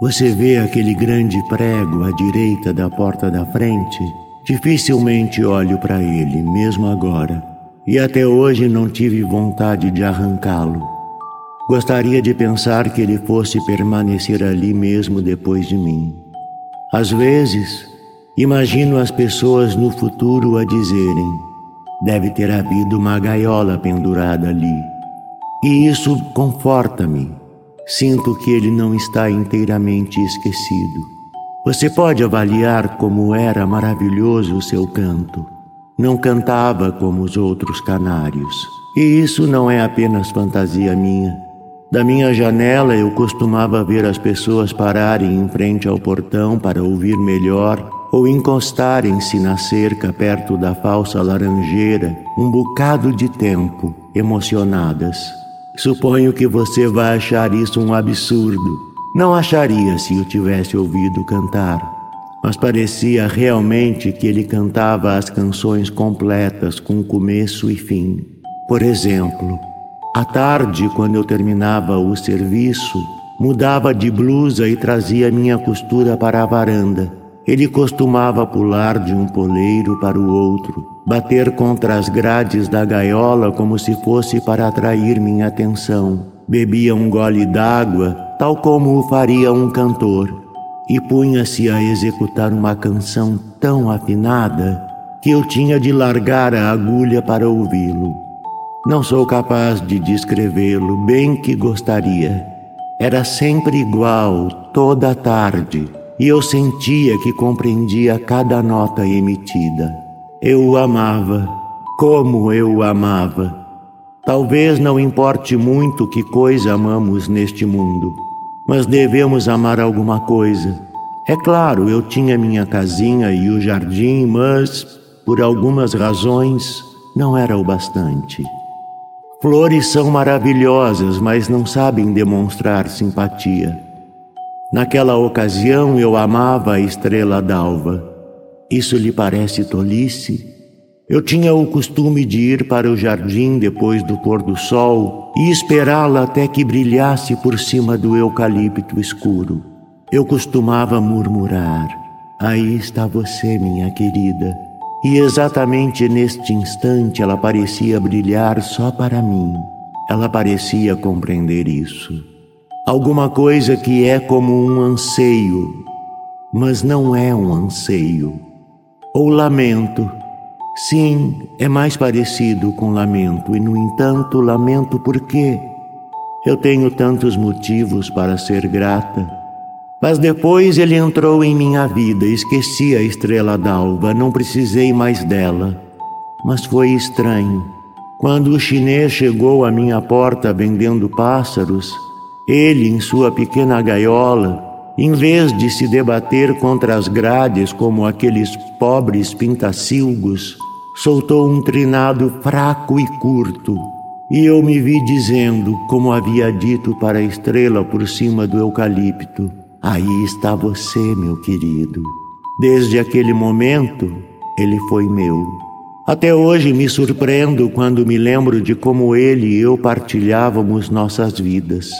Você vê aquele grande prego à direita da porta da frente? Dificilmente olho para ele, mesmo agora, e até hoje não tive vontade de arrancá-lo. Gostaria de pensar que ele fosse permanecer ali mesmo depois de mim. Às vezes, imagino as pessoas no futuro a dizerem: deve ter havido uma gaiola pendurada ali. E isso conforta-me Sinto que ele não está inteiramente esquecido. Você pode avaliar como era maravilhoso o seu canto. Não cantava como os outros canários. E isso não é apenas fantasia minha. Da minha janela eu costumava ver as pessoas pararem em frente ao portão para ouvir melhor ou encostarem-se na cerca perto da falsa laranjeira um bocado de tempo, emocionadas. Suponho que você vai achar isso um absurdo. Não acharia se o tivesse ouvido cantar, mas parecia realmente que ele cantava as canções completas com começo e fim. Por exemplo, à tarde, quando eu terminava o serviço, mudava de blusa e trazia minha costura para a varanda. Ele costumava pular de um poleiro para o outro, bater contra as grades da gaiola como se fosse para atrair minha atenção. Bebia um gole d'água, tal como o faria um cantor, e punha-se a executar uma canção tão afinada que eu tinha de largar a agulha para ouvi-lo. Não sou capaz de descrevê-lo, bem que gostaria. Era sempre igual, toda a tarde, e eu sentia que compreendia cada nota emitida. Eu o amava, como eu o amava. Talvez não importe muito que coisa amamos neste mundo, mas devemos amar alguma coisa. É claro, eu tinha minha casinha e o jardim, mas, por algumas razões, não era o bastante. Flores são maravilhosas, mas não sabem demonstrar simpatia. Naquela ocasião eu amava a estrela d'alva. Isso lhe parece tolice? Eu tinha o costume de ir para o jardim depois do pôr do sol e esperá-la até que brilhasse por cima do eucalipto escuro. Eu costumava murmurar: Aí está você, minha querida. E exatamente neste instante ela parecia brilhar só para mim. Ela parecia compreender isso. Alguma coisa que é como um anseio, mas não é um anseio ou lamento. Sim, é mais parecido com lamento, e no entanto, lamento por quê? Eu tenho tantos motivos para ser grata. Mas depois ele entrou em minha vida, esqueci a estrela d'alva, não precisei mais dela. Mas foi estranho. Quando o chinês chegou à minha porta vendendo pássaros, ele, em sua pequena gaiola, em vez de se debater contra as grades como aqueles pobres pintacilgos, soltou um trinado fraco e curto. E eu me vi dizendo, como havia dito para a estrela por cima do eucalipto: Aí está você, meu querido. Desde aquele momento, ele foi meu. Até hoje me surpreendo quando me lembro de como ele e eu partilhávamos nossas vidas.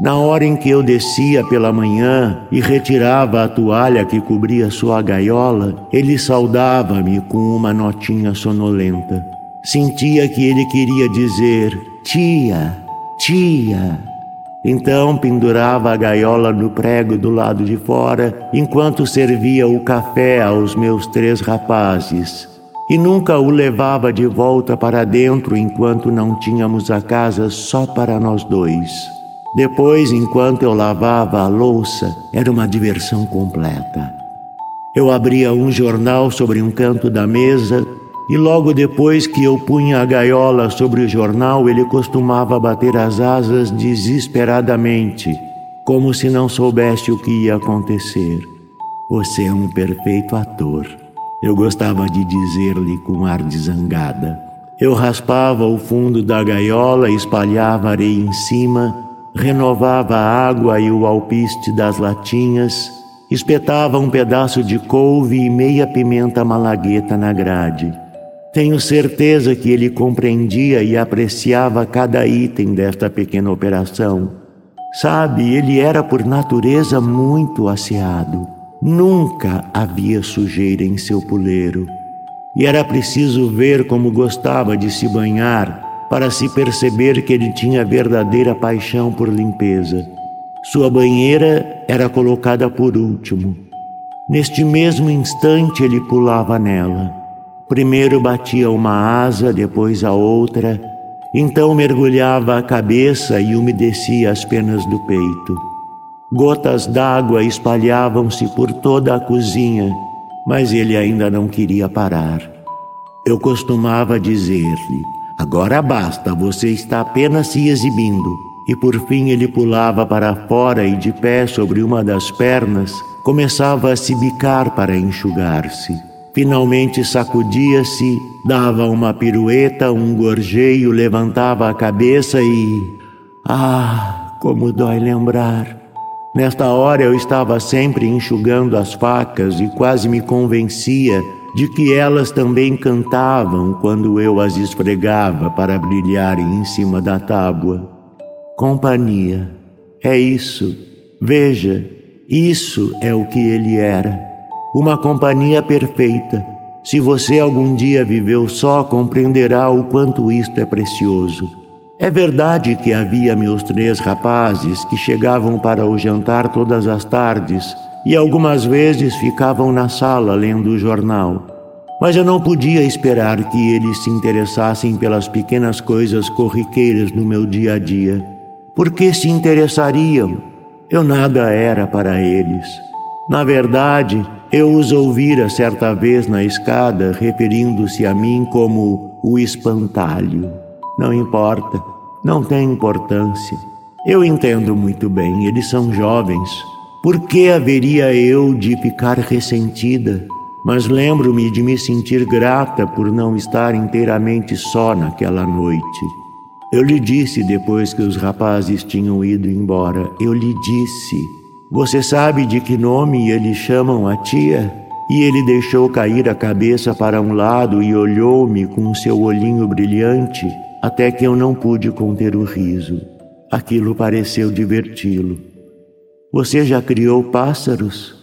Na hora em que eu descia pela manhã e retirava a toalha que cobria sua gaiola, ele saudava-me com uma notinha sonolenta. Sentia que ele queria dizer: Tia, tia. Então pendurava a gaiola no prego do lado de fora enquanto servia o café aos meus três rapazes. e nunca o levava de volta para dentro enquanto não tínhamos a casa só para nós dois. Depois, enquanto eu lavava a louça, era uma diversão completa. Eu abria um jornal sobre um canto da mesa e logo depois que eu punha a gaiola sobre o jornal, ele costumava bater as asas desesperadamente, como se não soubesse o que ia acontecer. Você é um perfeito ator. Eu gostava de dizer-lhe com ar de zangada. Eu raspava o fundo da gaiola, espalhava areia em cima, renovava a água e o alpiste das latinhas, espetava um pedaço de couve e meia pimenta malagueta na grade. Tenho certeza que ele compreendia e apreciava cada item desta pequena operação. Sabe, ele era por natureza muito asseado. Nunca havia sujeira em seu puleiro. E era preciso ver como gostava de se banhar para se perceber que ele tinha verdadeira paixão por limpeza. Sua banheira era colocada por último. Neste mesmo instante ele pulava nela. Primeiro batia uma asa, depois a outra, então mergulhava a cabeça e umedecia as penas do peito. Gotas d'água espalhavam-se por toda a cozinha, mas ele ainda não queria parar. Eu costumava dizer-lhe: Agora basta, você está apenas se exibindo. E por fim ele pulava para fora e, de pé sobre uma das pernas, começava a se bicar para enxugar-se. Finalmente sacudia-se, dava uma pirueta, um gorjeio, levantava a cabeça e. Ah, como dói lembrar! Nesta hora eu estava sempre enxugando as facas e quase me convencia de que elas também cantavam quando eu as esfregava para brilharem em cima da tábua. Companhia. É isso. Veja, isso é o que ele era. Uma companhia perfeita. Se você algum dia viveu só, compreenderá o quanto isto é precioso. É verdade que havia meus três rapazes que chegavam para o jantar todas as tardes e algumas vezes ficavam na sala lendo o jornal. Mas eu não podia esperar que eles se interessassem pelas pequenas coisas corriqueiras no meu dia a dia. Por que se interessariam? Eu nada era para eles. Na verdade, eu os ouvira certa vez na escada referindo-se a mim como o espantalho. Não importa, não tem importância. Eu entendo muito bem, eles são jovens. Por que haveria eu de ficar ressentida? Mas lembro-me de me sentir grata por não estar inteiramente só naquela noite. Eu lhe disse depois que os rapazes tinham ido embora, eu lhe disse: Você sabe de que nome eles chamam a tia? E ele deixou cair a cabeça para um lado e olhou-me com seu olhinho brilhante até que eu não pude conter o riso. Aquilo pareceu diverti-lo. Você já criou pássaros?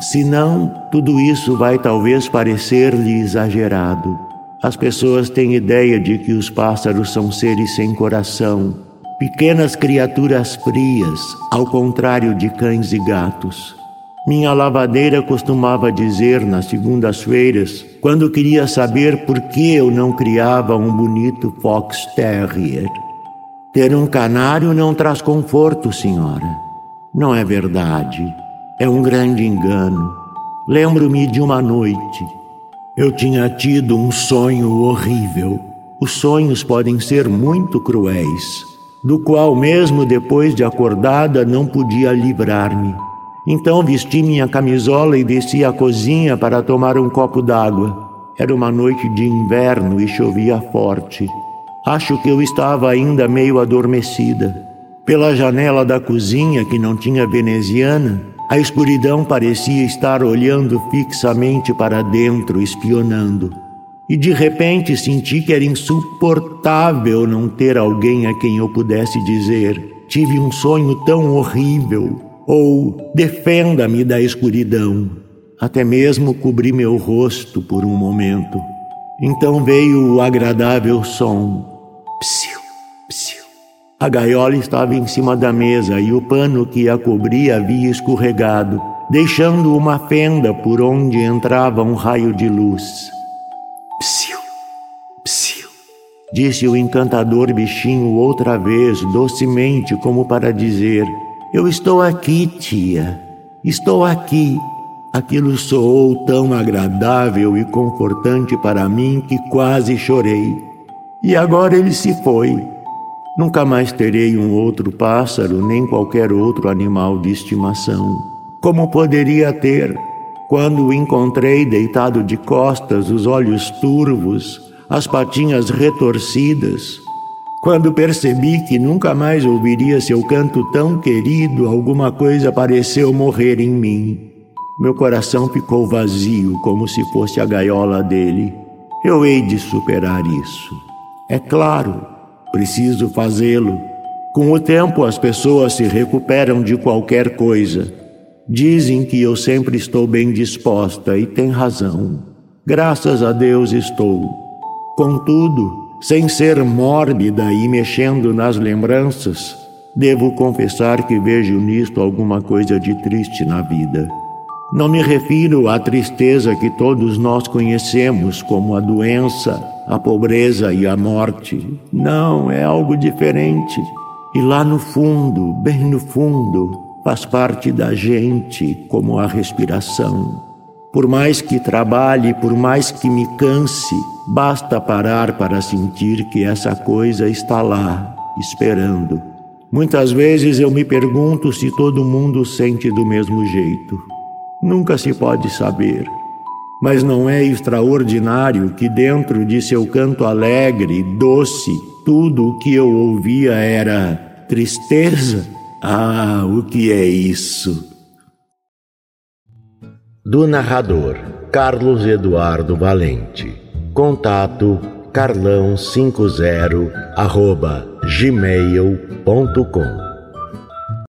Se não, tudo isso vai talvez parecer-lhe exagerado. As pessoas têm ideia de que os pássaros são seres sem coração, pequenas criaturas frias, ao contrário de cães e gatos. Minha lavadeira costumava dizer nas segundas-feiras, quando queria saber por que eu não criava um bonito fox terrier. Ter um canário não traz conforto, senhora. Não é verdade. É um grande engano. Lembro-me de uma noite. Eu tinha tido um sonho horrível. Os sonhos podem ser muito cruéis, do qual, mesmo depois de acordada, não podia livrar-me. Então vesti minha camisola e desci à cozinha para tomar um copo d'água. Era uma noite de inverno e chovia forte. Acho que eu estava ainda meio adormecida. Pela janela da cozinha, que não tinha veneziana, a escuridão parecia estar olhando fixamente para dentro, espionando. E de repente senti que era insuportável não ter alguém a quem eu pudesse dizer: Tive um sonho tão horrível ou defenda-me da escuridão. Até mesmo cobri meu rosto por um momento. Então veio o agradável som. Psiu, psiu. A gaiola estava em cima da mesa e o pano que a cobria havia escorregado, deixando uma fenda por onde entrava um raio de luz. Psiu, psiu, disse o encantador bichinho outra vez, docemente, como para dizer: Eu estou aqui, tia, estou aqui. Aquilo soou tão agradável e confortante para mim que quase chorei. E agora ele se foi. Nunca mais terei um outro pássaro nem qualquer outro animal de estimação. Como poderia ter? Quando o encontrei deitado de costas, os olhos turvos, as patinhas retorcidas, quando percebi que nunca mais ouviria seu canto tão querido, alguma coisa pareceu morrer em mim. Meu coração ficou vazio, como se fosse a gaiola dele. Eu hei de superar isso. É claro, preciso fazê-lo. Com o tempo, as pessoas se recuperam de qualquer coisa. Dizem que eu sempre estou bem disposta e tem razão. Graças a Deus estou. Contudo, sem ser mórbida e mexendo nas lembranças, devo confessar que vejo nisto alguma coisa de triste na vida. Não me refiro à tristeza que todos nós conhecemos, como a doença, a pobreza e a morte. Não, é algo diferente. E lá no fundo, bem no fundo, faz parte da gente como a respiração. Por mais que trabalhe, por mais que me canse, basta parar para sentir que essa coisa está lá, esperando. Muitas vezes eu me pergunto se todo mundo sente do mesmo jeito. Nunca se pode saber. Mas não é extraordinário que, dentro de seu canto alegre, doce, tudo o que eu ouvia era tristeza? Ah, o que é isso? Do narrador Carlos Eduardo Valente. Contato carlão50 arroba gmail.com